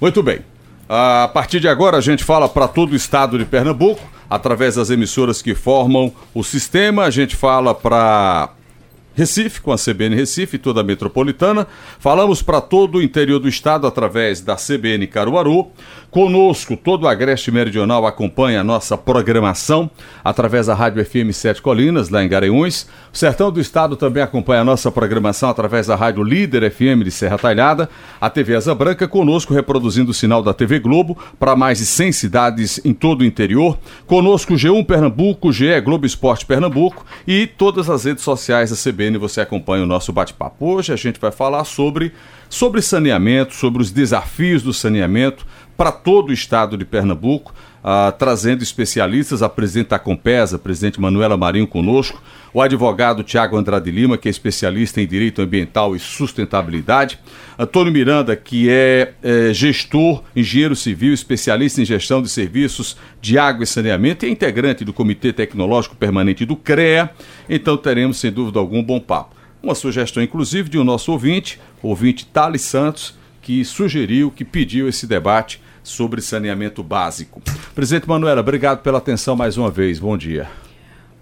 Muito bem. A partir de agora a gente fala para todo o estado de Pernambuco, através das emissoras que formam o sistema, a gente fala para Recife, com a CBN Recife e toda a metropolitana. Falamos para todo o interior do estado através da CBN Caruaru. Conosco, todo o Agreste Meridional acompanha a nossa programação através da Rádio FM Sete Colinas, lá em Garanhuns. O Sertão do Estado também acompanha a nossa programação através da Rádio Líder FM de Serra Talhada. A TV Asa Branca conosco reproduzindo o sinal da TV Globo para mais de 100 cidades em todo o interior. Conosco G1 Pernambuco, GE Globo Esporte Pernambuco e todas as redes sociais da CBN você acompanha o nosso bate-papo. Hoje a gente vai falar sobre, sobre saneamento, sobre os desafios do saneamento para todo o estado de Pernambuco, uh, trazendo especialistas, a presidente da Compesa, a presidente Manuela Marinho conosco, o advogado Tiago Andrade Lima, que é especialista em direito ambiental e sustentabilidade, Antônio Miranda, que é, é gestor, engenheiro civil, especialista em gestão de serviços de água e saneamento e é integrante do Comitê Tecnológico Permanente do CREA. Então teremos, sem dúvida algum, um bom papo. Uma sugestão, inclusive, de um nosso ouvinte, ouvinte Thales Santos, que sugeriu, que pediu esse debate sobre saneamento básico. Presidente Manuela, obrigado pela atenção mais uma vez. Bom dia.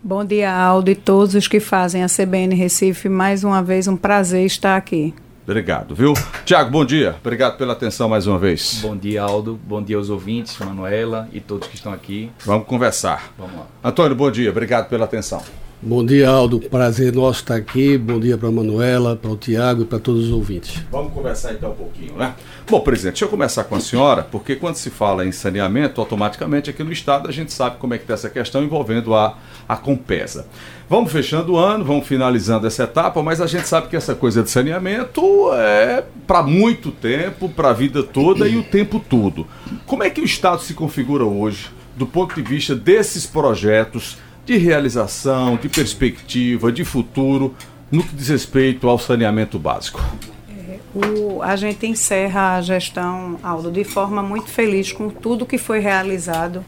Bom dia, Aldo, e todos os que fazem a CBN Recife. Mais uma vez, um prazer estar aqui. Obrigado, viu? Tiago, bom dia. Obrigado pela atenção mais uma vez. Bom dia, Aldo. Bom dia aos ouvintes, Manuela e todos que estão aqui. Vamos conversar. Vamos lá. Antônio, bom dia. Obrigado pela atenção. Bom dia, Aldo. Prazer nosso estar aqui. Bom dia para a Manuela, para o Tiago e para todos os ouvintes. Vamos conversar então um pouquinho, né? Bom, presidente, deixa eu começar com a senhora, porque quando se fala em saneamento, automaticamente aqui no Estado a gente sabe como é que está essa questão envolvendo a, a Compesa. Vamos fechando o ano, vamos finalizando essa etapa, mas a gente sabe que essa coisa de saneamento é para muito tempo, para a vida toda e o tempo todo. Como é que o Estado se configura hoje, do ponto de vista desses projetos? De realização, de perspectiva, de futuro, no que diz respeito ao saneamento básico? É, o, a gente encerra a gestão, Aldo, de forma muito feliz com tudo que foi realizado.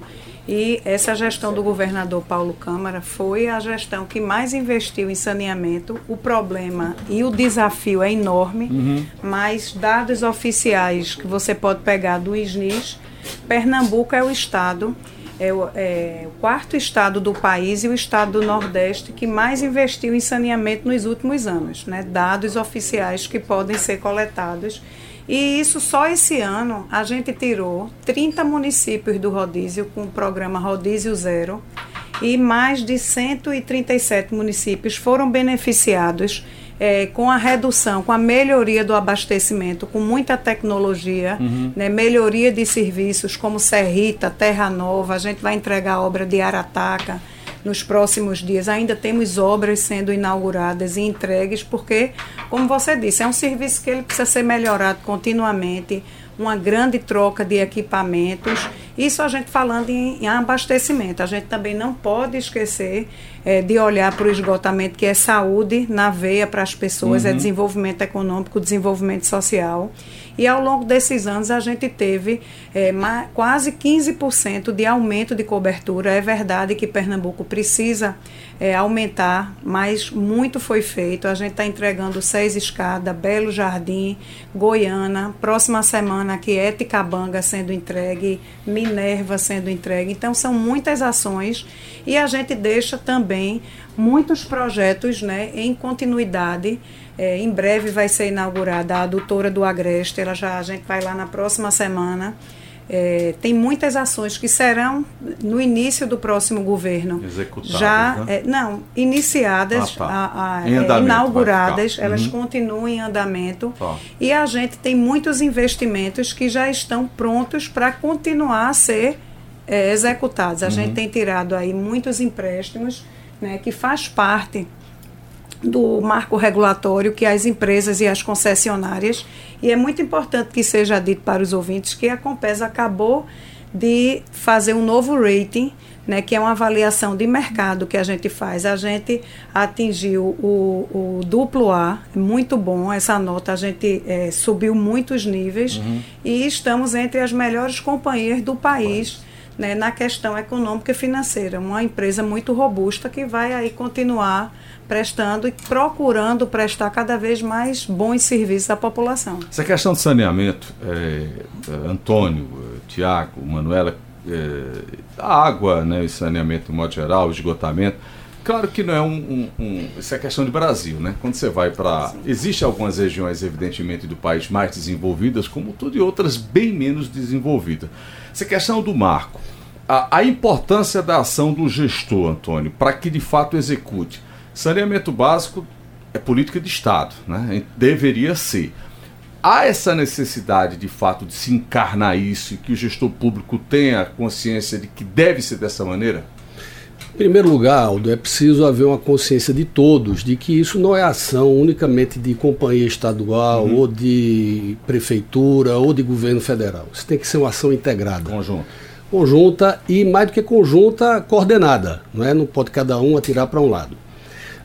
E essa gestão do governador Paulo Câmara foi a gestão que mais investiu em saneamento. O problema e o desafio é enorme, uhum. mas dados oficiais que você pode pegar do SNIS, Pernambuco é o estado é o, é o quarto estado do país e o estado do Nordeste que mais investiu em saneamento nos últimos anos, né? dados oficiais que podem ser coletados. E isso só esse ano a gente tirou 30 municípios do rodízio com o programa Rodízio Zero e mais de 137 municípios foram beneficiados é, com a redução, com a melhoria do abastecimento, com muita tecnologia, uhum. né, melhoria de serviços como Serrita, Terra Nova, a gente vai entregar a obra de Arataca nos próximos dias. Ainda temos obras sendo inauguradas e entregues, porque, como você disse, é um serviço que ele precisa ser melhorado continuamente uma grande troca de equipamentos. Isso a gente falando em, em abastecimento. A gente também não pode esquecer é, de olhar para o esgotamento, que é saúde na veia para as pessoas, é uhum. é desenvolvimento econômico, desenvolvimento social. E ao longo desses anos a gente teve é, quase 15% de aumento de cobertura. É verdade que Pernambuco precisa é, aumentar, mas muito foi feito. A gente está entregando seis escadas, Belo Jardim, Goiânia, próxima semana aqui Eticabanga sendo entregue, Minerva sendo entregue. Então são muitas ações e a gente deixa também muitos projetos né, em continuidade é, em breve vai ser inaugurada a adutora do Agreste, ela já, a gente vai lá na próxima semana. É, tem muitas ações que serão no início do próximo governo. Executadas, já né? é, Não, iniciadas, ah, tá. a, a, é, inauguradas, elas uhum. continuam em andamento. Tá. E a gente tem muitos investimentos que já estão prontos para continuar a ser é, executados. A uhum. gente tem tirado aí muitos empréstimos, né, que faz parte do marco regulatório que as empresas e as concessionárias, e é muito importante que seja dito para os ouvintes que a Compesa acabou de fazer um novo rating, né, que é uma avaliação de mercado que a gente faz. A gente atingiu o, o duplo A, muito bom essa nota, a gente é, subiu muitos níveis uhum. e estamos entre as melhores companhias do país né, na questão econômica e financeira. Uma empresa muito robusta que vai aí continuar prestando e procurando prestar cada vez mais bons serviços à população. Essa questão de saneamento, é, Antônio, Tiago, Manuela, é, a água, né, saneamento, no modo geral, esgotamento, Claro que não é um, um, um, Isso é questão de Brasil, né? Quando você vai para. Existem algumas regiões, evidentemente, do país mais desenvolvidas, como tudo, e outras bem menos desenvolvidas. Essa questão do marco. A importância da ação do gestor, Antônio, para que de fato execute. Saneamento básico é política de Estado, né? Deveria ser. Há essa necessidade, de fato, de se encarnar isso e que o gestor público tenha consciência de que deve ser dessa maneira? Em primeiro lugar, Aldo, é preciso haver uma consciência de todos de que isso não é ação unicamente de companhia estadual uhum. ou de prefeitura ou de governo federal. Isso tem que ser uma ação integrada. Conjunta. Conjunta e, mais do que conjunta, coordenada. Não, é? não pode cada um atirar para um lado.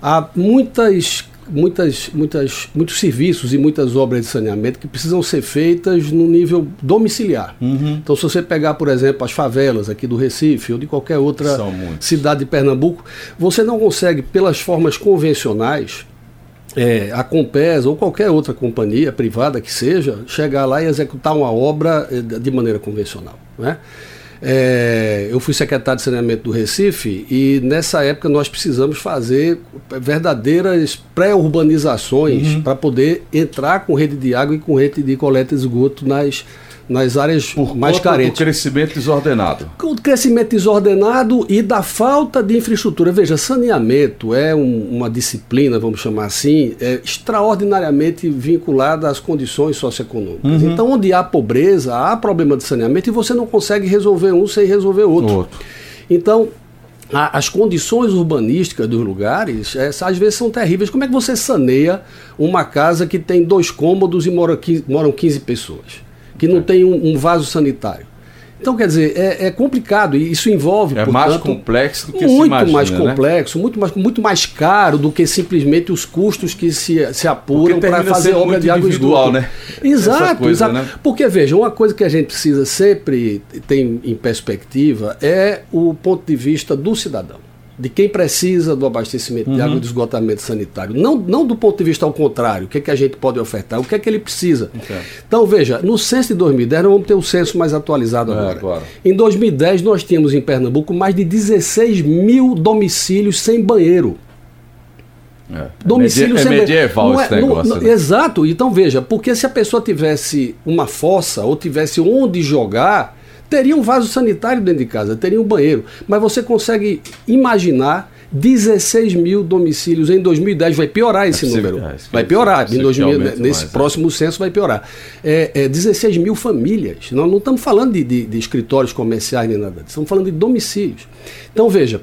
Há muitas muitas, muitas, muitos serviços e muitas obras de saneamento que precisam ser feitas no nível domiciliar. Uhum. Então, se você pegar, por exemplo, as favelas aqui do Recife ou de qualquer outra cidade de Pernambuco, você não consegue, pelas formas convencionais, é, a Compes ou qualquer outra companhia privada que seja, chegar lá e executar uma obra eh, de maneira convencional. Né? É, eu fui secretário de saneamento do Recife e nessa época nós precisamos fazer verdadeiras pré-urbanizações uhum. para poder entrar com rede de água e com rede de coleta de esgoto nas, nas áreas Por mais conta carentes. do crescimento desordenado. Com o crescimento desordenado e da falta de infraestrutura. Veja, saneamento é um, uma disciplina, vamos chamar assim, é extraordinariamente vinculada às condições socioeconômicas. Uhum. Então, onde há pobreza, há problema de saneamento e você não consegue resolver um sem resolver outro. outro. Então, as condições urbanísticas dos lugares, é, às vezes são terríveis. Como é que você saneia uma casa que tem dois cômodos e moram 15, moram 15 pessoas? Que não tem um, um vaso sanitário. Então, quer dizer, é, é, complicado e isso envolve. É portanto, mais complexo do que muito se imagina, mais né? complexo, muito mais, muito mais caro do que simplesmente os custos que se, se apuram para fazer obra de água individual, né? Exato, coisa, exato. Né? Porque veja, uma coisa que a gente precisa sempre ter em perspectiva é o ponto de vista do cidadão de quem precisa do abastecimento uhum. de água e do esgotamento sanitário. Não, não do ponto de vista ao contrário, o que, é que a gente pode ofertar, o que é que ele precisa. Okay. Então, veja, no censo de 2010, nós vamos ter o censo mais atualizado é, agora. agora. Em 2010, nós tínhamos em Pernambuco mais de 16 mil domicílios sem banheiro. É, domicílio é, sem medieval não é, esse negócio. Não, né? Exato. Então, veja, porque se a pessoa tivesse uma fossa ou tivesse onde jogar Teria um vaso sanitário dentro de casa, teria um banheiro. Mas você consegue imaginar 16 mil domicílios em 2010. Vai piorar esse é número. É, vai piorar. Em 2000, nesse mais, é. próximo é. censo vai piorar. É, é 16 mil famílias. Nós não estamos falando de, de, de escritórios comerciais nem nada. Estamos falando de domicílios. Então, veja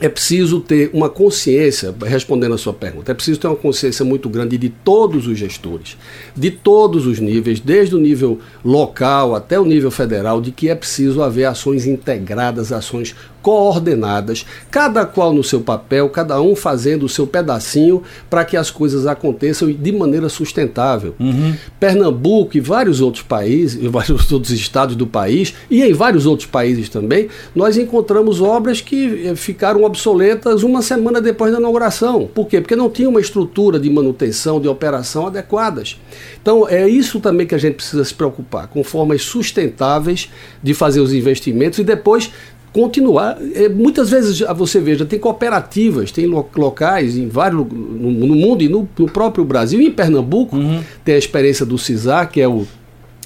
é preciso ter uma consciência, respondendo a sua pergunta, é preciso ter uma consciência muito grande de todos os gestores, de todos os níveis, desde o nível local até o nível federal, de que é preciso haver ações integradas, ações coordenadas, cada qual no seu papel, cada um fazendo o seu pedacinho para que as coisas aconteçam de maneira sustentável. Uhum. Pernambuco e vários outros países, vários outros estados do país, e em vários outros países também, nós encontramos obras que eh, ficaram obsoletas uma semana depois da inauguração. Por quê? Porque não tinha uma estrutura de manutenção, de operação adequadas. Então, é isso também que a gente precisa se preocupar, com formas sustentáveis de fazer os investimentos e depois continuar. É, muitas vezes você veja, tem cooperativas, tem locais em vários no, no mundo e no, no, próprio Brasil, e em Pernambuco, uhum. tem a experiência do CISAR, que é o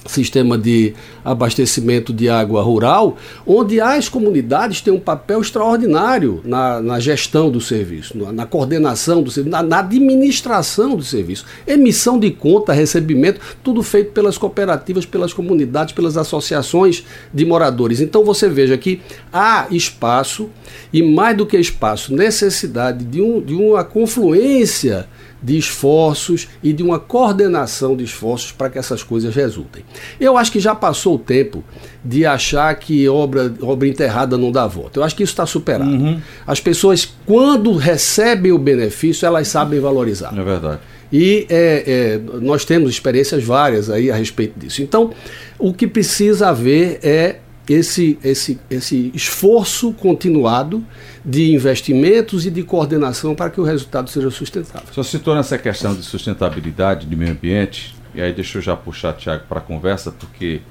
sistema de abastecimento de água rural, onde as comunidades têm um papel extraordinário na, na gestão do serviço, na, na coordenação do serviço, na, na, administração do serviço. Emissão de conta, recebimento, tudo feito pelas cooperativas, pelas comunidades, pelas associações de moradores. Então você veja que há espaço, e mais do que espaço, necessidade de, um, de uma confluência de esforços e de uma coordenação de esforços para que essas coisas resultem. Eu acho que já passou o tempo de achar que obra, obra enterrada não dá volta. Eu acho que isso está superado. Uhum. As pessoas, quando recebem o benefício, elas sabem valorizar. É verdade. E é, é, nós temos experiências várias aí a respeito disso. Então, o que precisa haver é esse, esse, esse esforço continuado de investimentos e de coordenação para que o resultado seja sustentável. O senhor citou nessa questão de sustentabilidade, de meio ambiente, e aí deixa eu já puxar o Tiago para a conversa, porque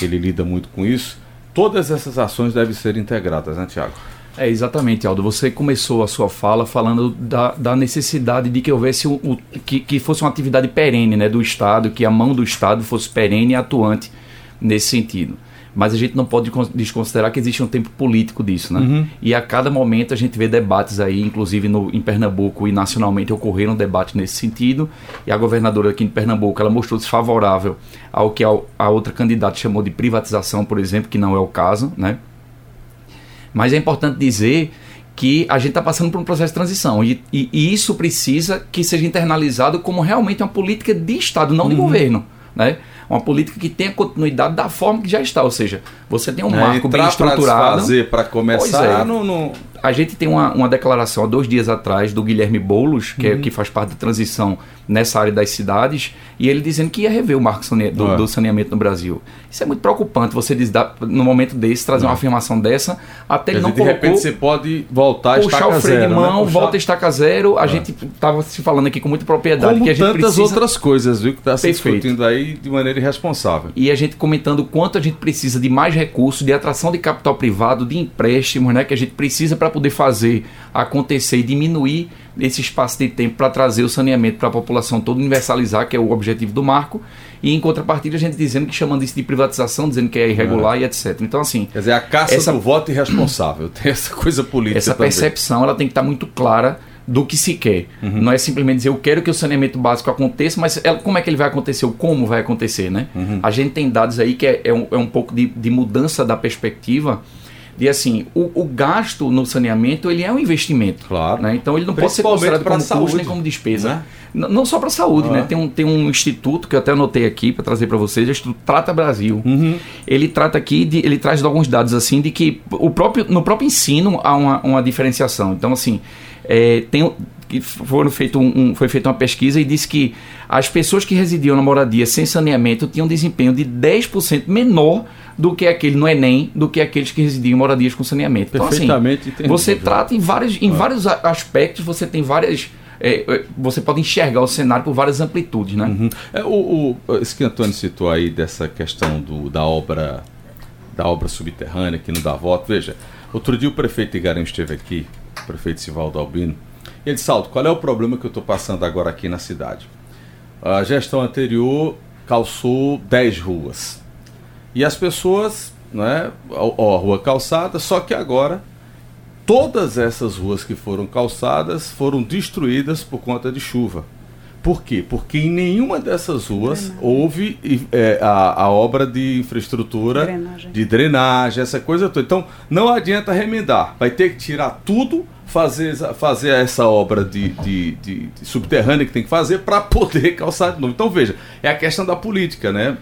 ele lida muito com isso. Todas essas ações devem ser integradas, né, Tiago? É, exatamente, Aldo. Você começou a sua fala falando da, da necessidade de que houvesse o, o, que, que fosse uma atividade perene né, do Estado, que a mão do Estado fosse perene e atuante nesse sentido. Mas a gente não pode desconsiderar que existe um tempo político disso, né? Uhum. E a cada momento a gente vê debates aí, inclusive no, em Pernambuco e nacionalmente ocorreram debates nesse sentido. E a governadora aqui em Pernambuco, ela mostrou-se favorável ao que a, a outra candidata chamou de privatização, por exemplo, que não é o caso, né? Mas é importante dizer que a gente está passando por um processo de transição e, e, e, isso precisa que seja internalizado como realmente uma política de Estado, não uhum. de governo. Né? Uma política que tenha continuidade da forma que já está, ou seja, você tem um é, marco bem estruturado. fazer para começar, é. no, no, a gente tem uma, uma declaração há dois dias atrás do Guilherme Boulos, que, é uhum. é, que faz parte da transição nessa área das cidades, e ele dizendo que ia rever o marco do, é. do saneamento no Brasil. Isso é muito preocupante, você diz, no momento desse, trazer uma afirmação dessa, até ele não de colocou... De repente você pode voltar a puxar o freio de né? mão, né? volta a estaca zero. A é. gente estava se falando aqui com muita propriedade. Como que a gente tantas precisa... outras coisas, viu, que está se discutindo aí de maneira irresponsável. E a gente comentando o quanto a gente precisa de mais recursos, de atração de capital privado, de empréstimos, né, que a gente precisa para poder fazer acontecer e diminuir esse espaço de tempo para trazer o saneamento para a população toda, universalizar, que é o objetivo do marco, e em contrapartida a gente dizendo que chamando isso de privatização, dizendo que é irregular é. e etc. Então, assim. Quer dizer, a caça essa, do voto irresponsável, tem essa coisa política. Essa também. percepção ela tem que estar muito clara do que se quer. Uhum. Não é simplesmente dizer eu quero que o saneamento básico aconteça, mas é, como é que ele vai acontecer, ou como vai acontecer, né? Uhum. A gente tem dados aí que é, é, um, é um pouco de, de mudança da perspectiva de assim, o, o, gasto no saneamento ele é um investimento. Claro. Né? Então ele não pode ser considerado como saúde, custo nem como despesa. Né? Não só para a saúde, né? Tem um, tem um instituto que eu até anotei aqui para trazer para vocês, o Instituto Trata Brasil. Uhum. Ele trata aqui, de, ele traz alguns dados assim de que o próprio, no próprio ensino há uma, uma diferenciação. Então, assim, é, tem, foram feito um, um, foi feita uma pesquisa e disse que as pessoas que residiam na moradia sem saneamento tinham um desempenho de 10% menor do que aquele no Enem, do que aqueles que residiam em moradias com saneamento. Perfeitamente. Então, assim, você trata em vários, em ah. vários aspectos, você tem várias. É, é, você pode enxergar o cenário por várias amplitudes, né? Uhum. É, o, o, esse que o Antônio citou aí dessa questão do, da obra da obra subterrânea que não dá voto. Veja, outro dia o prefeito Igarão esteve aqui, o prefeito Sivaldo Albino, e ele disse, Alto, qual é o problema que eu estou passando agora aqui na cidade? A gestão anterior calçou 10 ruas. E as pessoas, né, ó, rua calçada, só que agora todas essas ruas que foram calçadas foram destruídas por conta de chuva. Por quê? Porque em nenhuma dessas ruas houve é, a, a, obra de infraestrutura, drenagem. de drenagem, essa coisa toda. Então, não adianta remendar. Vai ter que tirar tudo fazer, fazer essa obra de, de, de, de subterrânea que tem que fazer para poder calçar de novo. Então veja, é a questão da política, né?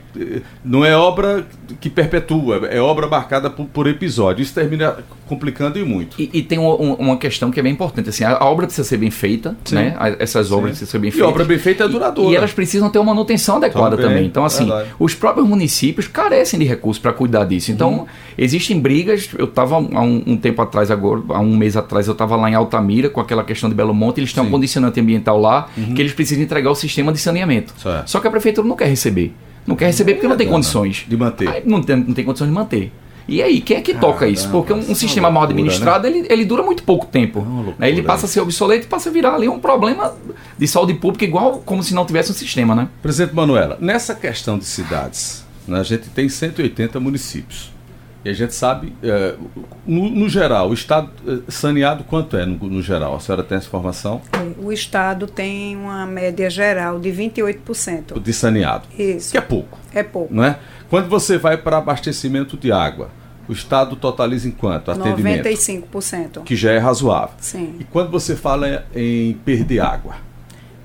Não é obra que perpetua, é obra marcada por, por episódio. Isso termina complicando e muito. E, e tem um, uma questão que é bem importante, assim, a, a obra precisa ser bem feita, Sim. né? Essas obras Sim. precisam ser bem feitas. E obra bem feita é duradoura. E, e elas precisam ter uma manutenção adequada também. também. Então, assim, Verdade. os próprios municípios carecem de recursos para cuidar disso. Então, uhum. existem brigas. Eu estava há um, um, tempo atrás, agora, há um mês atrás, eu estava lá em Altamira com aquela questão de Belo Monte. Eles têm um condicionante ambiental lá uhum. que eles precisam entregar o sistema de saneamento. Certo. Só que a prefeitura não quer receber. Não quer receber porque não tem condições. De manter. Aí não, tem, não tem condições de manter. E aí, quem é que toca isso? Porque um, um é sistema mal administrado, né? ele, ele dura muito pouco tempo. É loucura, ele passa a ser obsoleto e passa a virar ali um problema de saúde pública, igual como se não tivesse um sistema, né? Presidente Manuela, nessa questão de cidades, né, a gente tem 180 municípios. E a gente sabe, é, no, no, geral, o Estado é, saneado quanto é no, no, geral? A senhora tem essa informação? O Estado tem uma média geral de 28%. De saneado. Isso. Que é pouco. É pouco. Não é? Quando você vai para abastecimento de água, o Estado totaliza em quanto? Atendimento? 95%. Que já é razoável. Sim. E quando você fala em perder água,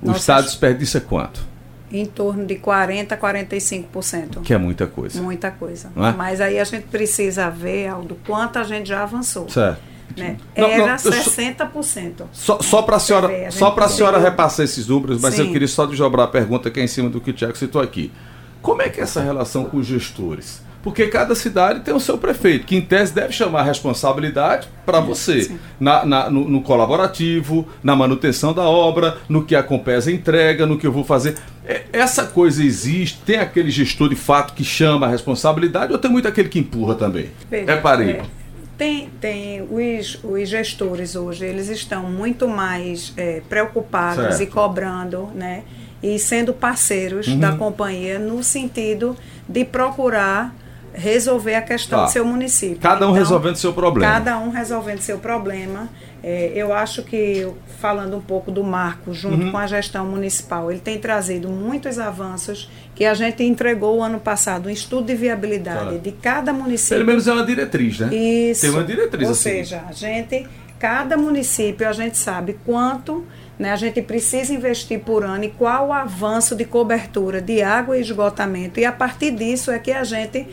o Nossa, Estado desperdiça quanto? Em torno de 40% a 45%. Que é muita coisa. Muita coisa. É? Mas aí a gente precisa ver, Aldo, quanto a gente já avançou. Certo. Né? Não, Era não, 60%. Só, só para a senhora, só a senhora repassar esses números, mas Sim. eu queria só desdobrar a pergunta que é em cima do que o Tiago citou aqui. Como é que é essa relação com os gestores? Porque cada cidade tem o seu prefeito, que em tese deve chamar a responsabilidade para você. Na, na no, no, colaborativo, na manutenção da obra, no que a Compesa entrega, no que eu vou fazer. É, essa coisa existe? Tem aquele gestor de fato que chama a responsabilidade ou tem muito aquele que empurra também? Veja, é parei. É, tem, tem os, os gestores hoje, eles estão muito mais é, preocupados certo. e cobrando, né? E sendo parceiros uhum. da companhia no sentido de procurar resolver a questão tá. do seu município. Cada um então, resolvendo seu problema. Cada um resolvendo seu problema. É, eu acho que, falando um pouco do marco, junto uhum. com a gestão municipal, ele tem trazido muitos avanços que a gente entregou ano passado, um estudo de viabilidade de cada município. Pelo menos é uma diretriz, né? Isso. Tem uma diretriz Ou assim. seja, a gente, cada município, a gente sabe quanto né, a gente precisa investir por ano e qual o avanço de cobertura de água e esgotamento. E a partir disso é que a gente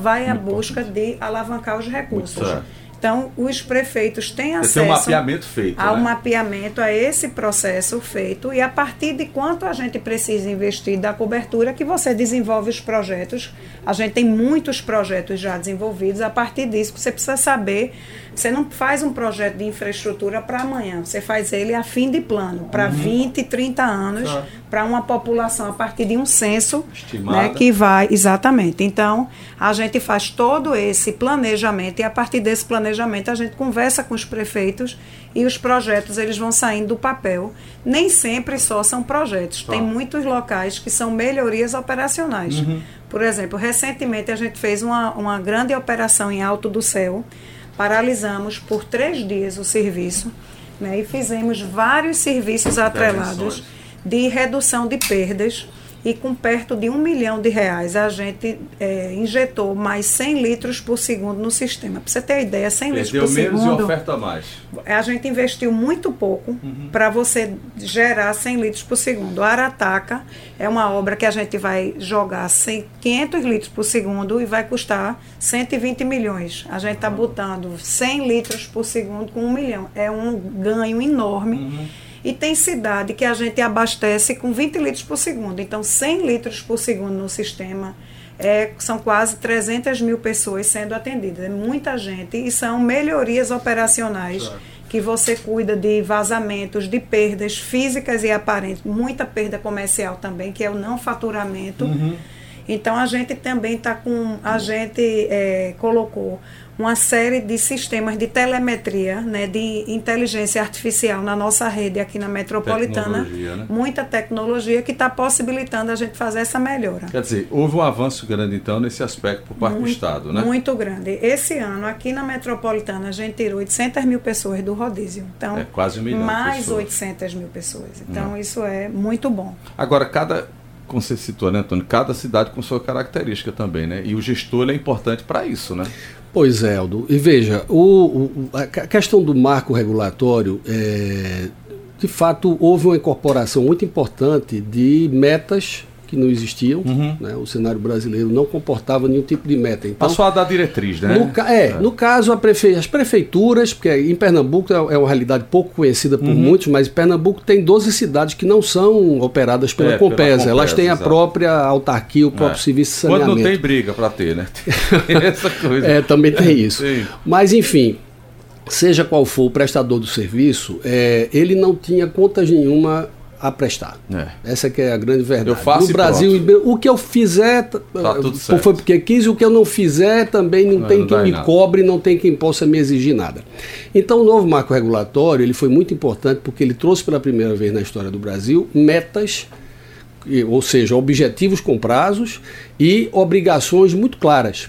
vai a busca de alavancar os recursos. Então, os prefeitos têm acesso tem um mapeamento feito, ao né? mapeamento, a esse processo feito, e a partir de quanto a gente precisa investir da cobertura, que você desenvolve os projetos. A gente tem muitos projetos já desenvolvidos, a partir disso você precisa saber você não faz um projeto de infraestrutura para amanhã, você faz ele a fim de plano, para uhum. 20, 30 anos, para uma população a partir de um censo né, que vai. Exatamente. Então, a gente faz todo esse planejamento e a partir desse planejamento a gente conversa com os prefeitos e os projetos eles vão saindo do papel. Nem sempre só são projetos. Tem muitos locais que são melhorias operacionais. Uhum. Por exemplo, recentemente a gente fez uma, uma grande operação em Alto do Céu paralisamos por três dias o serviço né, e fizemos vários serviços atrelados de redução de perdas e com perto de um milhão de reais a gente é, injetou mais 100 litros por segundo no sistema. Para você ter ideia, 100 Perdeu litros por menos segundo. e oferta mais. A gente investiu muito pouco uhum. para você gerar 100 litros por segundo. A Arataca é uma obra que a gente vai jogar 100, 500 litros por segundo e vai custar 120 milhões. A gente está botando 100 litros por segundo com um milhão. É um ganho enorme. Uhum e tem cidade que a gente abastece com 20 litros por segundo. Então, 100 litros por segundo no sistema é, são quase 300 mil pessoas sendo atendidas. É muita gente e são melhorias operacionais. Claro. Que você cuida de vazamentos, de perdas físicas e aparentes, muita perda comercial também, que é o não faturamento. Uhum. Então a gente também está com. A gente é, colocou uma série de sistemas de telemetria, né, de inteligência artificial na nossa rede aqui na metropolitana. Tecnologia, né? Muita tecnologia que está possibilitando a gente fazer essa melhora. Quer dizer, houve um avanço grande então nesse aspecto por parte muito, do Estado, né? Muito grande. Esse ano aqui na metropolitana a gente tirou 800 mil pessoas do rodízio. Então, é quase um milhão mais 800 mil pessoas. Então, Não. isso é muito bom. Agora, cada como você citou, né, Antônio? Cada cidade com sua característica também, né? E o gestor é importante para isso, né? Pois é, Aldo. E veja, o, o, a questão do marco regulatório, é, de fato, houve uma incorporação muito importante de metas que não existiam. Uhum. Né? O cenário brasileiro não comportava nenhum tipo de meta. Então, Passou a dar diretriz, né? No, é, é, no caso, prefe... as prefeituras, porque em Pernambuco é, é uma realidade pouco conhecida por uhum. muitos, mas Pernambuco tem 12 cidades que não são operadas pela, é, Compesa. pela Compesa. Elas têm exato. a própria autarquia, o próprio é. serviço de saneamento. Quando não tem briga para ter, né? Essa coisa. É, também tem isso. Mas, enfim, seja qual for o prestador do serviço, é, ele não tinha contas nenhuma a prestar. É. Essa que é a grande verdade. Eu faço no Brasil, pronto. o que eu fizer tá foi porque quis, o que eu não fizer também não, não tem não quem me nada. cobre, não tem quem possa me exigir nada. Então o novo marco regulatório, ele foi muito importante porque ele trouxe pela primeira vez na história do Brasil metas ou seja, objetivos com prazos e obrigações muito claras.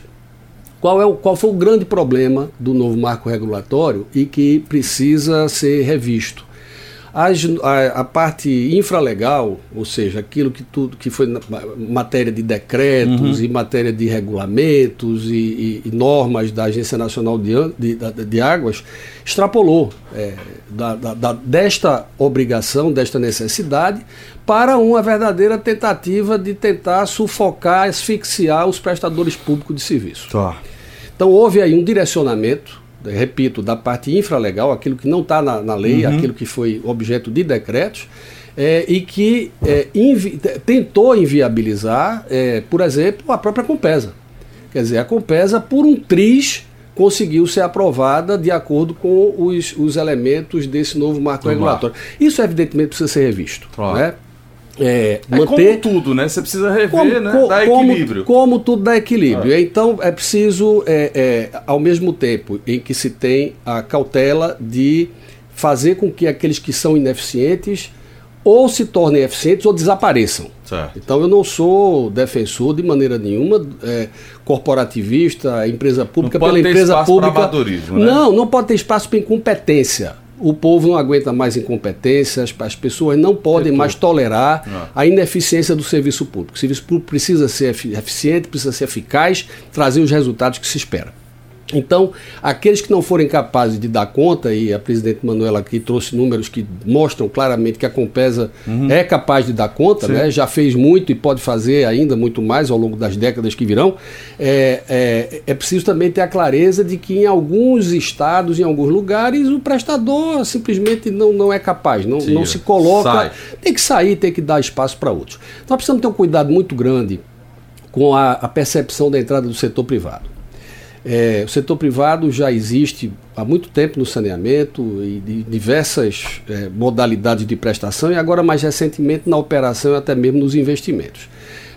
Qual, é o, qual foi o grande problema do novo marco regulatório e que precisa ser revisto? As, a, a, parte infralegal, ou seja, aquilo que tudo que foi matéria de decretos uhum. e matéria de regulamentos e, e, e, normas da Agência Nacional de, de, de, de Águas, extrapolou é, da, da, desta obrigação, desta necessidade, para uma verdadeira tentativa de tentar sufocar, asfixiar os prestadores públicos de serviço. Tá. Então houve aí um direcionamento repito, da parte infralegal, aquilo que não está na, na, lei, uhum. aquilo que foi objeto de decretos, é, e que é, invi tentou inviabilizar, é, por exemplo, a própria Compesa. Quer dizer, a Compesa, por um triz, conseguiu ser aprovada de acordo com os, os elementos desse novo marco regulatório. Isso, evidentemente, precisa ser revisto. Claro. Né? É, é manter como tudo, né? Você precisa rever, como, né? dar como, equilíbrio. Como tudo dá equilíbrio. É. Então é preciso, é, é, ao mesmo tempo em que se tem a cautela de fazer com que aqueles que são ineficientes ou se tornem eficientes ou desapareçam. Certo. Então eu não sou defensor de maneira nenhuma é, corporativista, empresa pública pela empresa pública. Né? Não, não pode ter espaço para incompetência. O povo não aguenta mais incompetência, as, as pessoas não podem mais tolerar ah. a ineficiência do serviço público. O serviço público precisa ser eficiente, precisa ser eficaz, trazer os resultados que se espera. Então, aqueles que não forem capazes de dar conta, e a presidente Manuela aqui trouxe números que mostram claramente que a Compesa uhum. é capaz de dar conta, né? já fez muito e pode fazer ainda muito mais ao longo das décadas que virão, é, é, é preciso também ter a clareza de que em alguns estados, em alguns lugares, o prestador simplesmente não, não é capaz, não, não se coloca. Sai. Tem que sair, tem que dar espaço para outros. Nós precisamos ter um cuidado muito grande com a, a percepção da entrada do setor privado. É, o setor privado já existe há muito tempo no saneamento e de diversas é, modalidades de prestação e agora mais recentemente na operação e até mesmo nos investimentos.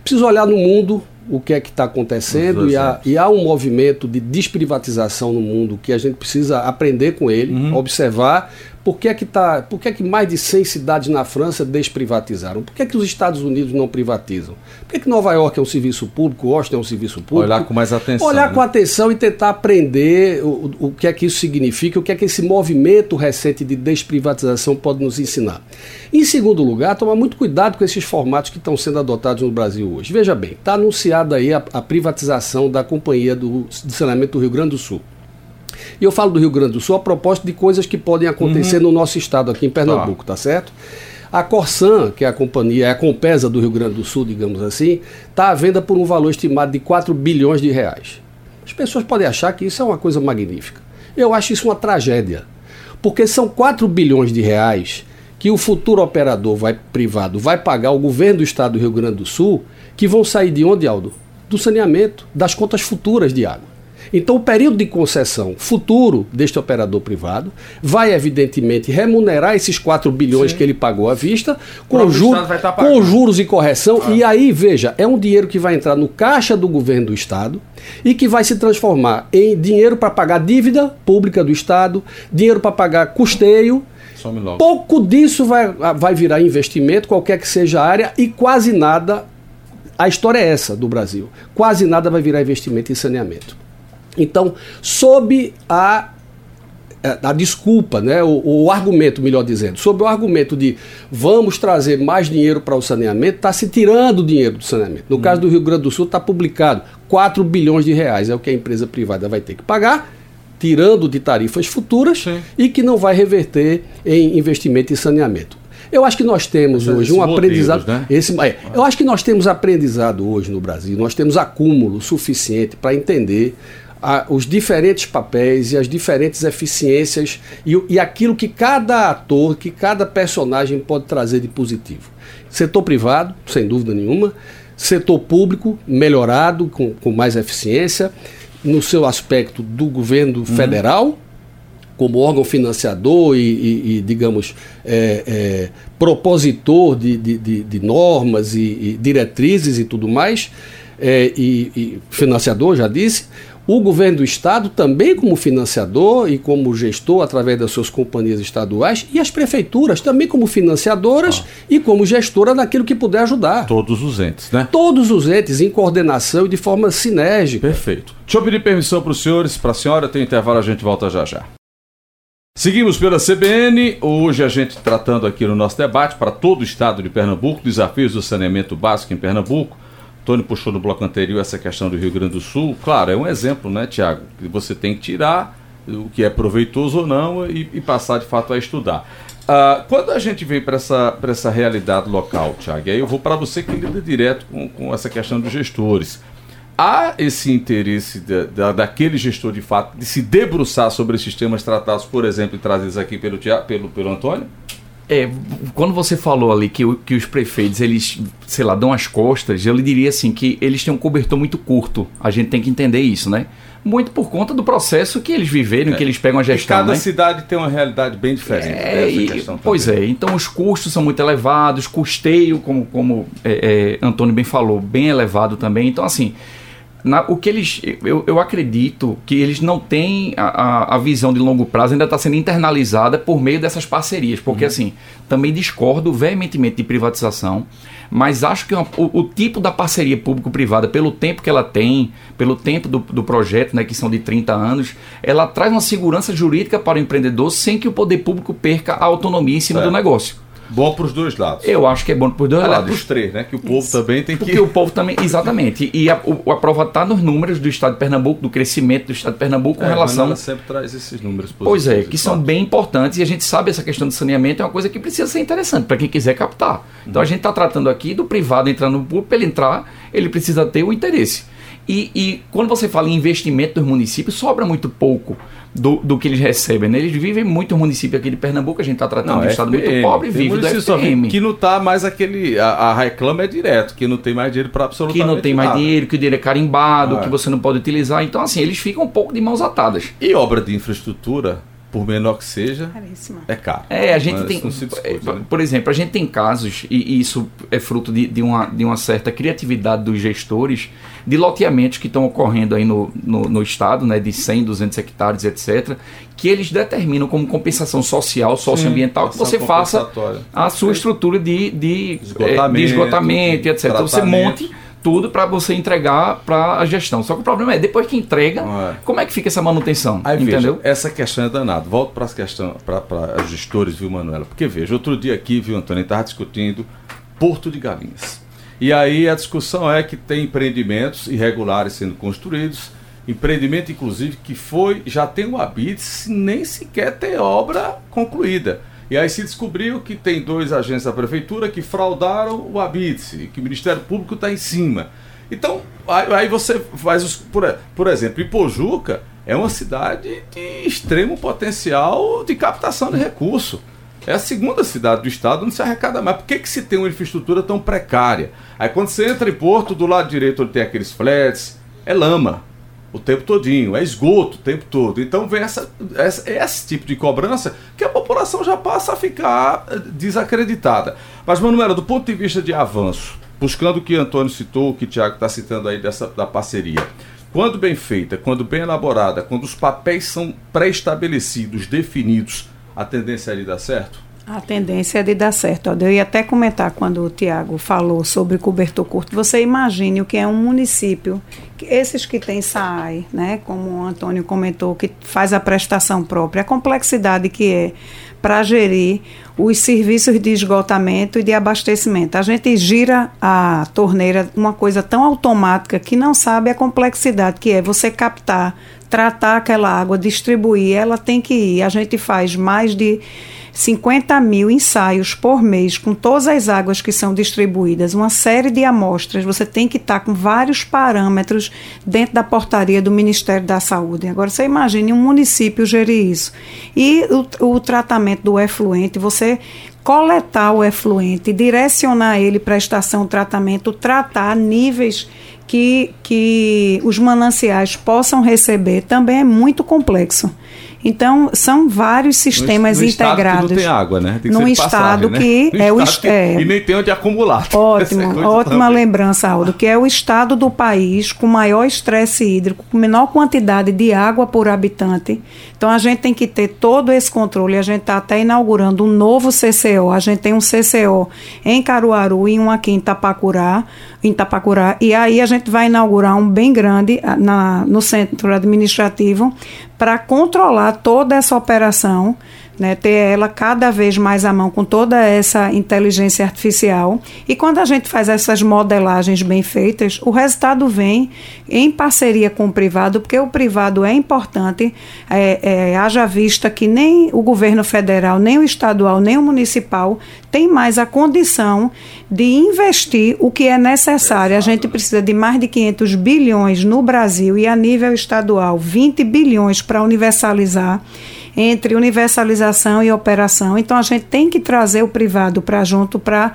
Preciso olhar no mundo o que é que está acontecendo e há, e há, um movimento de desprivatização no mundo que a gente precisa aprender com ele, uhum. observar por que, é que, tá, por que, é que mais de 100 cidades na França desprivatizaram? Por que, é que os Estados Unidos não privatizam? Por que, é que Nova York é um serviço público, Washington é um serviço público? Olhar com mais atenção. Olhar né? com atenção e tentar aprender o, o que é que isso significa, o que é que esse movimento recente de desprivatização pode nos ensinar. Em segundo lugar, tomar muito cuidado com esses formatos que estão sendo adotados no Brasil hoje. Veja bem, está anunciada aí a, a, privatização da Companhia do, de Saneamento do Rio Grande do Sul. E eu falo do Rio Grande do Sul a propósito de coisas que podem acontecer uhum. no nosso estado, aqui em Pernambuco, tá, tá certo? A Corsan, que é a companhia, é a Compesa do Rio Grande do Sul, digamos assim, está à venda por um valor estimado de 4 bilhões de reais. As pessoas podem achar que isso é uma coisa magnífica. Eu acho isso uma tragédia. Porque são 4 bilhões de reais que o futuro operador vai, privado vai pagar ao governo do estado do Rio Grande do Sul, que vão sair de onde, Aldo? Do saneamento, das contas futuras de água. Então, o período de concessão futuro deste operador privado vai, evidentemente, remunerar esses 4 bilhões Sim. que ele pagou à vista, com, juro, tá com juros e correção. Ah. E aí, veja, é um dinheiro que vai entrar no caixa do governo do Estado e que vai se transformar em dinheiro para pagar dívida pública do Estado, dinheiro para pagar custeio. Pouco disso vai, vai virar investimento, qualquer que seja a área, e quase nada. A história é essa do Brasil. Quase nada vai virar investimento em saneamento. Então, sob a a desculpa, né, o, o, argumento, melhor dizendo, sob o argumento de vamos trazer mais dinheiro para o saneamento, está se tirando dinheiro do saneamento. No hum. caso do Rio Grande do Sul, está publicado 4 bilhões de reais, é o que a empresa privada vai ter que pagar, tirando de tarifas futuras Sim. e que não vai reverter em investimento em saneamento. Eu acho que nós temos hoje um aprendizado. Né? Esse, é, eu acho que nós temos aprendizado hoje no Brasil, nós temos acúmulo suficiente para entender a, os diferentes papéis e as diferentes eficiências e, e aquilo que cada ator, que cada personagem pode trazer de positivo. Setor privado, sem dúvida nenhuma, setor público, melhorado, com, com mais eficiência, no seu aspecto do governo uhum. federal, como órgão financiador e, e, e digamos, é, é, propositor de, de, de, de normas e, e, diretrizes e tudo mais, é, e, financiador, já disse, o governo do estado também como financiador e como gestor através das suas companhias estaduais e as prefeituras também como financiadoras ah. e como gestora daquilo que puder ajudar. Todos os entes, né? Todos os entes em coordenação e de forma sinérgica. Perfeito. Deixa eu pedir permissão para os senhores, para a senhora, tem intervalo, a gente volta já já. Seguimos pela CBN, hoje a gente tratando aqui no nosso debate para todo o estado de Pernambuco, desafios do saneamento básico em Pernambuco. Tony puxou no bloco anterior essa questão do Rio Grande do Sul. Claro, é um exemplo, né, Tiago? Que você tem que tirar o que é proveitoso ou não e, e passar de fato a estudar. Uh, quando a gente vem para essa, essa realidade local, Tiago, aí eu vou para você que lida direto com, com essa questão dos gestores. Há esse interesse da, da, daquele gestor de fato de se debruçar sobre esses temas tratados, por exemplo, e trazidos aqui pelo, pelo, pelo Antônio? É, quando você falou ali que, que os prefeitos, eles, sei lá, dão as costas, eu lhe diria assim que eles têm um cobertor muito curto. A gente tem que entender isso, né? Muito por conta do processo que eles viveram, é. que eles pegam a gestão. E cada né? cidade tem uma realidade bem diferente. É, e, pois é, então os custos são muito elevados, custeio, como, como é, é, Antônio bem falou, bem elevado também. Então, assim, na, o que eles. Eu, eu acredito que eles não têm a, a, a visão de longo prazo, ainda está sendo internalizada por meio dessas parcerias. Porque, uhum. assim, também discordo veementemente de privatização, mas acho que uma, o, o, tipo da parceria público-privada, pelo tempo que ela tem, pelo tempo do, do projeto, né, que são de 30 anos, ela traz uma segurança jurídica para o empreendedor sem que o poder público perca a autonomia em cima é. do negócio. Bom para os dois lados. Eu acho que é bom para os dois Aliás, lados. Para os três, né? Que o povo Isso. também tem que. Porque o povo também, exatamente. E a, o, a prova está nos números do Estado de Pernambuco, do crescimento do Estado de Pernambuco com é, relação. Ela sempre traz esses números Pois é, que são bem importantes e a gente sabe essa questão do saneamento é uma coisa que precisa ser interessante para quem quiser captar. Então a gente está tratando aqui do privado entrando no público, para ele entrar, ele precisa ter o interesse. E, e, quando você fala em investimento dos municípios, sobra muito pouco do, do que eles recebem. Né? Eles vivem muito no município aqui de Pernambuco, a gente está tratando não, de um estado muito pobre, vive do FPM. Que não está mais aquele. A, a, reclama é direto, que não tem mais dinheiro para absolutamente Que não tem mais dinheiro, que o dinheiro é carimbado, ah, que você não pode utilizar. Então, assim, eles ficam um pouco de mãos atadas. E obra de infraestrutura por menor que seja, Caríssima. é caro. É, a gente tem. Discute, né? Por exemplo, a gente tem casos, e, e isso é fruto de, de, uma, de uma certa criatividade dos gestores, de loteamentos que estão ocorrendo aí no, no, no, estado, né, de 100, 200 hectares, etc., que eles determinam como compensação social, socioambiental, Sim, que você faça a sua estrutura de, de esgotamento, de esgotamento etc. Então você monte tudo para você entregar para a gestão. Só que o problema é, depois que entrega, é. como é que fica essa manutenção? Aí, entendeu? Veja, essa questão é danada. Volto para as questões, para os gestores, viu, Manuela? Porque veja, outro dia aqui, viu, Antônio, estava discutindo Porto de Galinhas. E aí a discussão é que tem empreendimentos irregulares sendo construídos, empreendimento, inclusive, que foi, já tem o habite, nem sequer tem obra concluída. E aí se descobriu que tem dois agentes da prefeitura que fraudaram o habite, que o Ministério Público está em cima. Então, aí você faz os. Por, por exemplo, Ipojuca é uma cidade de extremo potencial de captação de recurso. É a segunda cidade do estado onde se arrecada mais. Por que, que se tem uma infraestrutura tão precária? Aí quando você entra em Porto, do lado direito onde tem aqueles flats, é lama o tempo todinho, é esgoto o tempo todo. Então vem essa, essa, esse tipo de cobrança que a população já passa a ficar eh, desacreditada. Mas, Manuela, do ponto de vista de avanço, buscando o que Antônio citou, o que Tiago está citando aí dessa, da parceria, quando bem feita, quando bem elaborada, quando os papéis são pré-estabelecidos, definidos, a tendência é de dar certo? A tendência é de dar certo. Eu ia até comentar quando o Tiago falou sobre cobertor curto. Você imagine o que é um município, esses que têm SAAI, né, como o Antônio comentou, que faz a prestação própria, a complexidade que é para gerir os serviços de esgotamento e de abastecimento. A gente gira a torneira, uma coisa tão automática que não sabe a complexidade que é você captar, tratar aquela água, distribuir, ela tem que ir. A gente faz mais de 50 mil ensaios por mês com todas as águas que são distribuídas, uma série de amostras. Você tem que estar com vários parâmetros dentro da portaria do Ministério da Saúde. Agora, você imagine um município gerir isso. E o, o tratamento do efluente, você coletar o efluente, direcionar ele para a estação de tratamento, tratar níveis que, que os mananciais possam receber, também é muito complexo. Então, são vários sistemas no, no integrados. Estado que não tem água, né? Tem que num estado passagem, que né? é o estado é, E nem tem onde acumular. Ótimo, é ótima também. lembrança, Aldo, que é o estado do país com maior estresse hídrico, com menor quantidade de água por habitante. Então, a gente tem que ter todo esse controle. A gente está até inaugurando um novo CCO. A gente tem um CCO em Caruaru e um aqui em Tapacurá, em. E aí a gente vai inaugurar um bem grande ah, na, no centro administrativo para controlar toda essa operação né, ter ela cada vez mais à mão com toda essa inteligência artificial. E quando a gente faz essas modelagens bem feitas, o resultado vem em parceria com o privado, porque o privado é importante, é, é, haja vista que nem o governo federal, nem o estadual, nem o municipal tem mais a condição de investir o que é necessário. A gente precisa de mais de 500 bilhões no Brasil e a nível estadual, 20 bilhões para universalizar. Entre universalização e operação. Então a gente tem que trazer o privado para junto para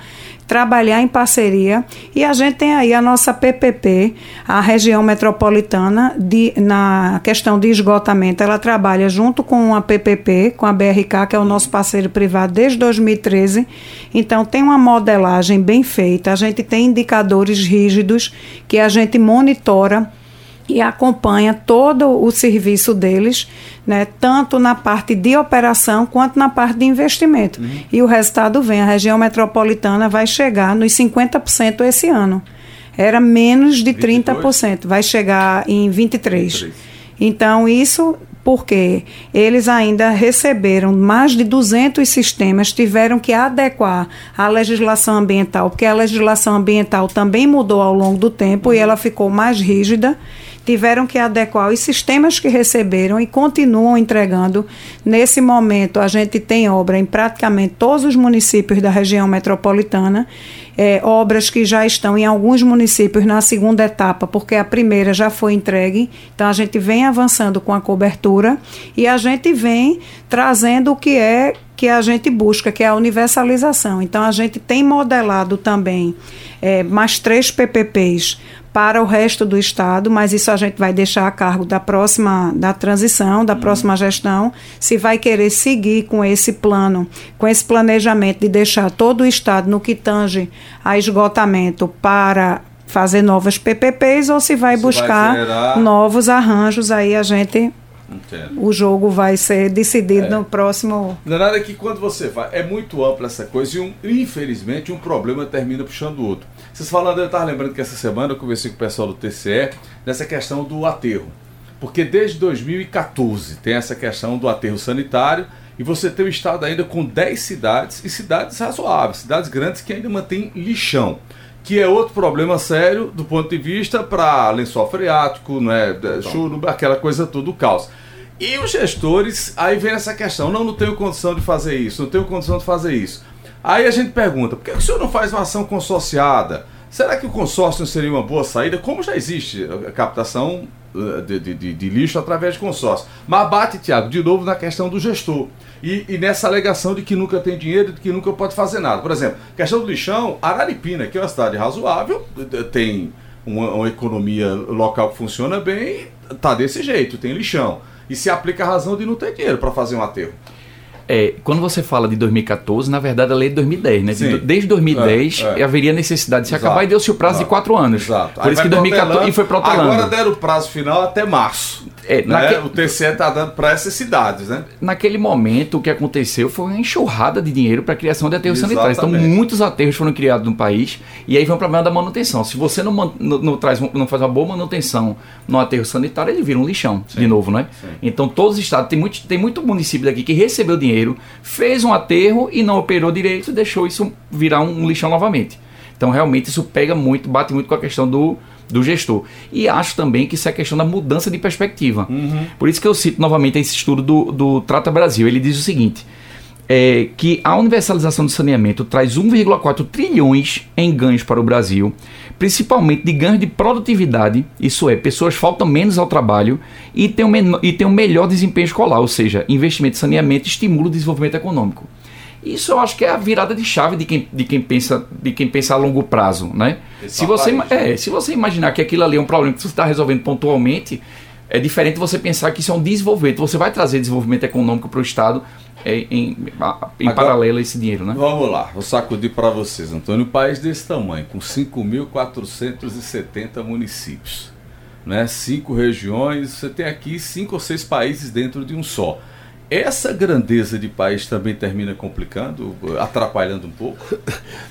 trabalhar em parceria. E a gente tem aí a nossa PPP, a região metropolitana, de, na questão de esgotamento. Ela trabalha junto com a PPP, com a BRK, que é o nosso parceiro privado desde 2013. Então, tem uma modelagem bem feita, a gente tem indicadores rígidos que a gente monitora e acompanha todo o serviço deles, né, tanto na parte de operação quanto na parte de investimento. Uhum. E o resultado vem, a região metropolitana vai chegar nos 50% esse ano. Era menos de 22? 30%, vai chegar em 23. 23. Então isso porque eles ainda receberam mais de 200 sistemas, tiveram que adequar a legislação ambiental, porque a legislação ambiental também mudou ao longo do tempo uhum. e ela ficou mais rígida tiveram que adequar os sistemas que receberam e continuam entregando. Nesse momento, a gente tem obra em praticamente todos os municípios da região metropolitana, é, obras que já estão em alguns municípios na segunda etapa, porque a primeira já foi entregue. Então, a gente vem avançando com a cobertura e a gente vem trazendo o que é que a gente busca, que é a universalização. Então, a gente tem modelado também é, mais três PPPs para o resto do estado, mas isso a gente vai deixar a cargo da próxima da transição, da uhum. próxima gestão, se vai querer seguir com esse plano, com esse planejamento de deixar todo o estado no que tange a esgotamento para fazer novas PPPs ou se vai se buscar vai novos arranjos aí a gente Entendo. O jogo vai ser decidido é. no próximo. Não é nada que quando você vai. É muito ampla essa coisa e, um, infelizmente, um problema termina puxando o outro. Vocês falando, eu estava lembrando que essa semana eu conversei com o pessoal do TCE nessa questão do aterro. Porque desde 2014 tem essa questão do aterro sanitário e você tem o estado ainda com 10 cidades e cidades razoáveis, cidades grandes que ainda mantêm lixão que é outro problema sério do ponto de vista para lençol freático, não é, chuva, aquela coisa tudo, o caos. E os gestores, aí vem essa questão, não, não tenho condição de fazer isso, não tenho condição de fazer isso. Aí a gente pergunta, por que o senhor não faz uma ação consorciada? Será que o consórcio seria uma boa saída? Como já existe a captação eh, de, de, de lixo através de consórcio. Mas bate, Tiago, de novo na questão do gestor. E, e, nessa alegação de que nunca tem dinheiro, de que nunca pode fazer nada. Por exemplo, questão do lixão, Araripina, que é uma cidade razoável, tem uma, uma economia local que funciona bem, tá desse jeito, tem lixão. E se aplica a razão de não ter dinheiro para fazer um aterro. É, quando você fala de 2014, na verdade a lei é de 2010, né? Desde 2010 é, é. haveria necessidade de se Exato. acabar e deu-se o prazo Exato. de quatro anos. Exato. Por Aí isso que 2014 e foi protelando. Agora deram o prazo final até março. É, né? naque... O TCE está dando para essas cidades, né? Naquele momento, o que aconteceu foi uma enxurrada de dinheiro para a criação de aterros sanitários. Então, muitos aterros foram criados no país e aí vem o problema da manutenção. Se você não, não, não traz, não faz uma boa manutenção no aterro sanitário, ele vira um lixão Sim. de novo, né? Sim. Então, todos os estados, tem muito, tem muito município daqui que recebeu dinheiro, fez um aterro e não operou direito e deixou isso virar um lixão novamente. Então, realmente, isso pega muito, bate muito com a questão do do gestor. E acho também que isso é questão da mudança de perspectiva. Uhum. Por isso que eu cito novamente esse estudo do, do Trata Brasil. Ele diz o seguinte: é, que a universalização do saneamento traz 1,4 trilhões em ganhos para o Brasil, principalmente de ganhos de produtividade, isso é, pessoas faltam menos ao trabalho e tem um, e tem um melhor desempenho escolar, ou seja, investimento em saneamento estimula o desenvolvimento econômico. Isso eu acho que é a virada de chave de quem, de quem, pensa, de quem pensa a longo prazo. Né? Se, você, é, se você imaginar que aquilo ali é um problema que você está resolvendo pontualmente, é diferente você pensar que isso é um desenvolvimento. Você vai trazer desenvolvimento econômico para o Estado é, em, em Agora, paralelo a esse dinheiro, né? Vamos lá, vou sacudir para vocês, Antônio. Um país desse tamanho, com 5.470 municípios, né? cinco regiões, você tem aqui cinco ou seis países dentro de um só. Essa grandeza de país também termina complicando, atrapalhando um pouco?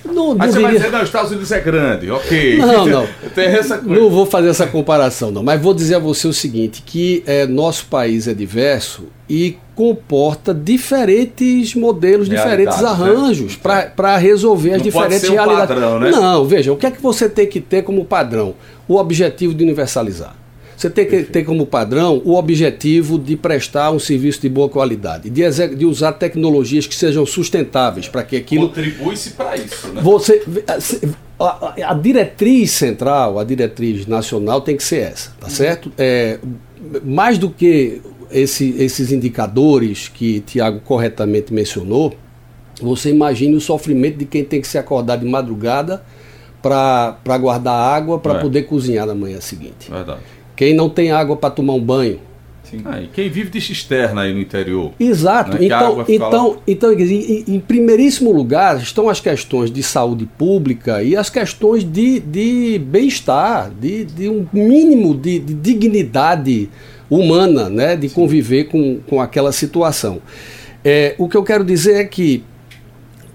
Não, Aí você diria... vai dizer, não, os Estados Unidos é grande, ok. Não, não. não vou fazer essa comparação, não. Mas vou dizer a você o seguinte, que é, nosso país é diverso e comporta diferentes modelos, diferentes né? arranjos né? para resolver as não diferentes um realidades. Padrão, né? Não, veja, o que é que você tem que ter como padrão? O objetivo de universalizar. Você tem que ter como padrão o objetivo de prestar um serviço de boa qualidade, de, de usar tecnologias que sejam sustentáveis para que aquilo. Contribui-se para isso, né? Você, a, a, diretriz central, a diretriz nacional tem que ser essa, tá certo? É, mais do que esse, esses indicadores que Tiago corretamente mencionou, você imagine o sofrimento de quem tem que se acordar de madrugada para guardar água para é. poder cozinhar na manhã seguinte. Verdade. Quem não tem água para tomar um banho. Ah, quem vive de cisterna aí no interior. Exato. Né? Então, então, lá... então em, em, primeiríssimo lugar estão as questões de saúde pública e as questões de, de bem-estar, de, de um mínimo de, de dignidade humana, né, de Sim. conviver com, com aquela situação. É, o que eu quero dizer é que,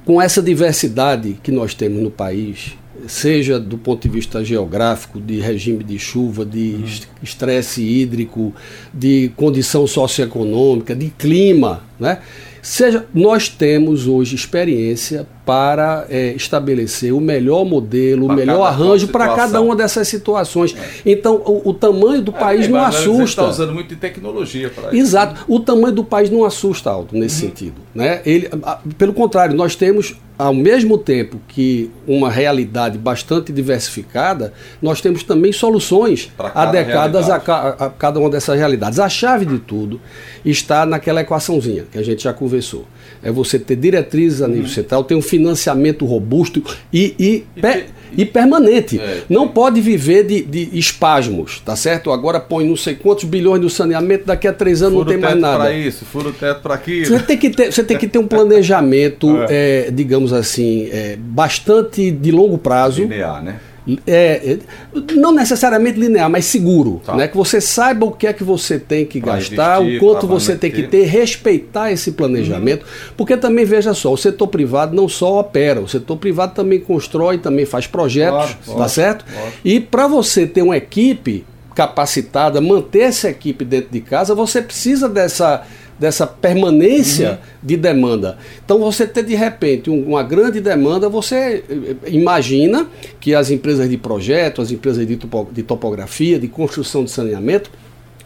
com essa diversidade que nós temos no país, seja do ponto de vista geográfico, de regime de chuva, de uhum. estresse hídrico, de condição socioeconômica, de clima, né? Seja, nós temos hoje experiência para é, estabelecer o melhor modelo, pra o melhor arranjo para cada uma dessas situações. É. Então, o, o, tamanho do é, país não assusta. Está usando muito de tecnologia para isso. Exato. O tamanho do país não assusta, Aldo, nesse uhum. sentido. Né? Ele, pelo contrário, nós temos ao mesmo tempo que uma realidade bastante diversificada, nós temos também soluções adequadas a, a, cada uma dessas realidades. A chave de tudo está naquela equaçãozinha que a gente já conversou. É você ter diretrizes a nível uhum. central, ter um financiamento robusto e, e, e, e permanente. É, não pode viver de, de espasmos, tá certo? Agora põe não sei quantos bilhões no saneamento, daqui a três anos furo não tem mais nada. para isso, fura o teto para aquilo. Você tem que ter, você tem que ter um planejamento, é. É, digamos assim, é, bastante de longo prazo. Linear, né? É, é, não necessariamente linear, mas seguro. Tá. Né? Que você saiba o que é que você tem que pra gastar, investir, o quanto você tem que ter, respeitar esse planejamento. Uhum. Porque também, veja só, o setor privado não só opera, o setor privado também constrói, também faz projetos, claro, tá certo? E para você ter uma equipe capacitada, manter essa equipe dentro de casa, você precisa dessa dessa permanência uhum. de demanda. Então, você ter de repente um, uma grande demanda, você eh, imagina que as empresas de projeto, as empresas de, topo, de topografia, de construção de saneamento,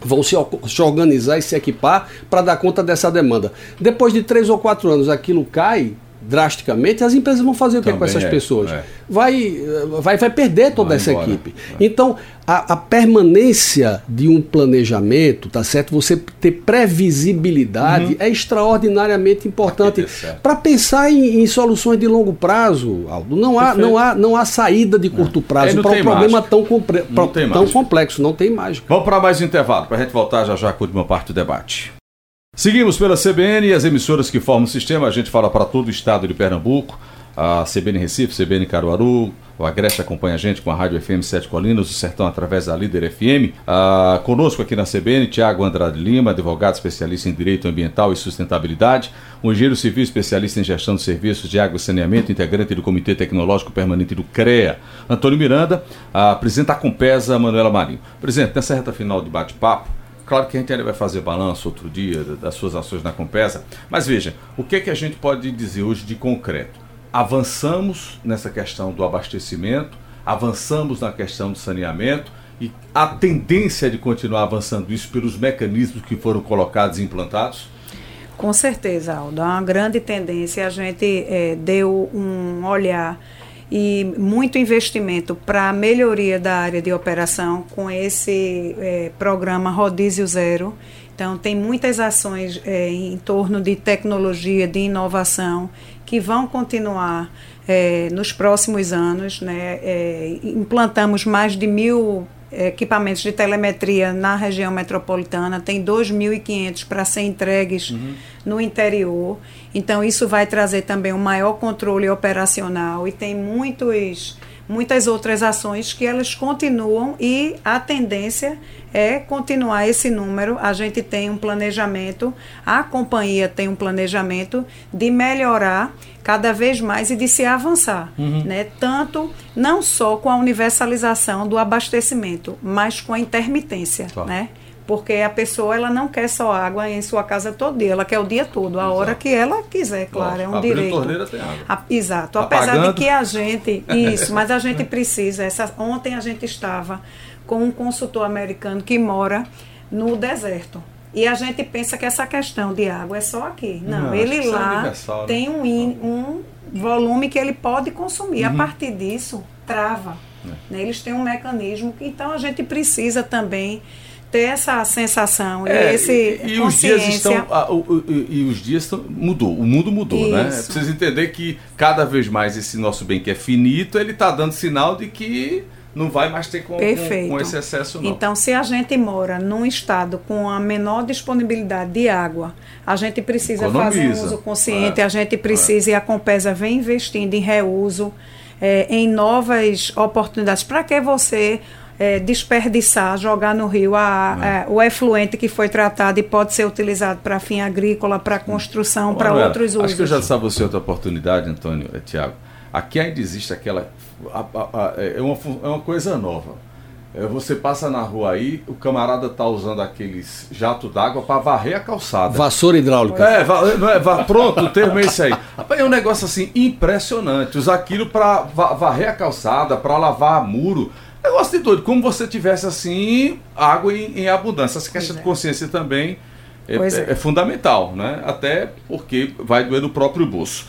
vão se, se organizar e se equipar para dar conta dessa demanda. Depois de três ou quatro anos, aquilo cai, drasticamente, as empresas vão fazer o que com essas é, pessoas? É. Vai, vai, vai perder toda vai essa embora. equipe. É. Então, a, a, permanência de um planejamento, tá certo? Você ter previsibilidade uhum. é extraordinariamente importante para pensar em, em, soluções de longo prazo, Aldo. Não há, não há, não há saída de curto prazo para um problema tão, compre, pra, tão complexo. Não tem mágica. Vamos para mais um intervalo, para a gente voltar já já com a última parte do debate. Seguimos pela CBN e as emissoras que formam o sistema. A gente fala para todo o estado de Pernambuco. A CBN Recife, CBN Caruaru, o Agreste acompanha a gente com a Rádio FM Sete Colinas, o Sertão através da Líder FM. Ah, conosco aqui na CBN, Tiago Andrade Lima, advogado especialista em Direito Ambiental e Sustentabilidade, o engenheiro civil especialista em gestão de serviços de água e saneamento, integrante do Comitê Tecnológico Permanente do CREA, Antônio Miranda, a presidente da Compesa, Manuela Marinho. Presidente, nessa reta final de bate-papo, Claro que a gente ainda vai fazer balanço outro dia das suas ações na Compesa, mas veja, o que, é que a gente pode dizer hoje de concreto? Avançamos nessa questão do abastecimento, avançamos na questão do saneamento e a tendência de continuar avançando isso pelos mecanismos que foram colocados e implantados? Com certeza, Aldo. É uma grande tendência. A gente é, deu um olhar e muito investimento para a melhoria da área de operação com esse é, programa Rodízio Zero. Então, tem muitas ações é, em torno de tecnologia, de inovação, que vão continuar é, nos próximos anos. Né? É, implantamos mais de mil equipamentos de telemetria na região metropolitana, tem 2.500 para ser entregues uhum. no interior. Então, isso vai trazer também um maior controle operacional e tem muitos, muitas outras ações que elas continuam e a tendência é continuar esse número. A gente tem um planejamento, a companhia tem um planejamento de melhorar cada vez mais e de se avançar, uhum. né? Tanto não só com a universalização do abastecimento, mas com a intermitência, claro. né? Porque a pessoa ela não quer só água em sua casa todo dia, ela quer o dia todo, a Exato. hora que ela quiser, claro, é um Abriu direito. Torneira tem água. A, exato, apesar de que a gente, isso, mas a gente precisa, essa, ontem a gente estava com um consultor americano que mora no deserto. E a gente pensa que essa questão de água é só aqui. Não, Não ele é lá né? tem um, in, um volume que ele pode consumir. Uhum. A partir disso, trava. É. Né? Eles têm um mecanismo. Então a gente precisa também ter essa sensação É, e esse e, e os dias estão ah, o- o- e, os dias estão mudou o mundo mudou né Isso. precisa entender que cada vez mais esse nosso bem que é finito ele está dando sinal de que não vai mais ter com, com, com esse excesso não Então, se a gente mora num estado com a menor disponibilidade de água, a gente precisa fazer um Economiza. uso consciente, É. a gente precisa, e a Compesa vem investindo em reuso, eh, em novas oportunidades. Para que você eh, desperdiçar, jogar no rio a- É. a- o efluente que foi tratado e pode ser utilizado para fim agrícola, para construção, para outros usos? Acho que eu já estava você outra oportunidade, Antônio, é, Tiago. Aqui ainda existe aquela. a- a- a- é, uma, é uma coisa nova. É, você passa na rua aí, o camarada tá usando aqueles jato d'água para varrer a calçada. Vassoura hidráulica. É, va- não é, va- pronto, o termo é esse aí. Rapaz, é um negócio assim impressionante. Usar aquilo para varrer a calçada, para lavar muro. Negócio de doido. Como você tivesse assim água em, em abundância. Essa questão é. de consciência também é, é- é. é fundamental, né? Até porque vai doer no próprio bolso.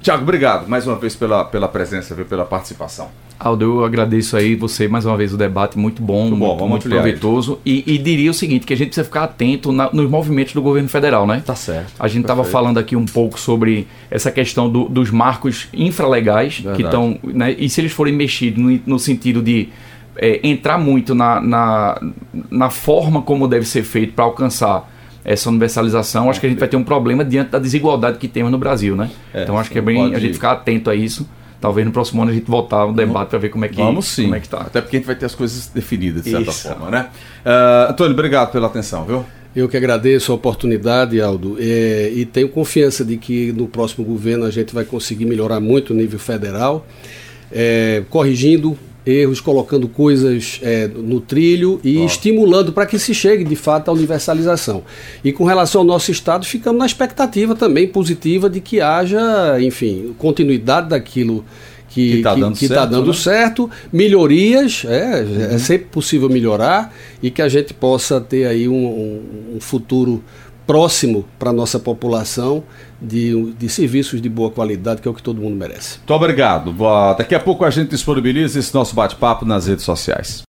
Tiago, obrigado mais uma vez pela, pela presença, pela participação. Aldo, eu agradeço aí você mais uma vez o debate muito bom, Muito bom, muito, proveitoso e, e diria o seguinte que a gente precisa ficar atento na- nos movimentos do governo federal, né? Tá certo. A gente estava falando aqui um pouco sobre essa questão do- dos marcos infralegais que Verdade. estão, né, e se eles forem mexidos no, no sentido de é, entrar muito na, na, na forma como deve ser feito para alcançar essa universalização, acho que a gente vai ter um problema diante da desigualdade que temos no Brasil, né? É, então acho que é bem pode- a gente ficar atento a isso. Talvez no próximo ano a gente voltar ao debate para ver como é que Vamos sim. como é que tá. Até porque a gente vai ter as coisas definidas, de certa Isso. forma, né? Ah, Antônio, obrigado pela atenção, viu? Eu que agradeço a oportunidade, Aldo, é, e tenho confiança de que no próximo governo a gente vai conseguir melhorar muito o nível federal, é, corrigindo erros, colocando coisas é, no trilho e estimulando para que se chegue de fato à universalização. E com relação ao nosso estado, ficamos na expectativa também positiva de que haja, enfim, continuidade daquilo que Que tá dando que tá certo, dando né? certo, melhorias, é, é sempre possível melhorar e que a gente possa ter aí um, um- um futuro próximo para a nossa população de, de serviços de boa qualidade, que é o que todo mundo merece. Muito obrigado. Daqui a pouco a gente disponibiliza esse nosso bate-papo nas redes sociais.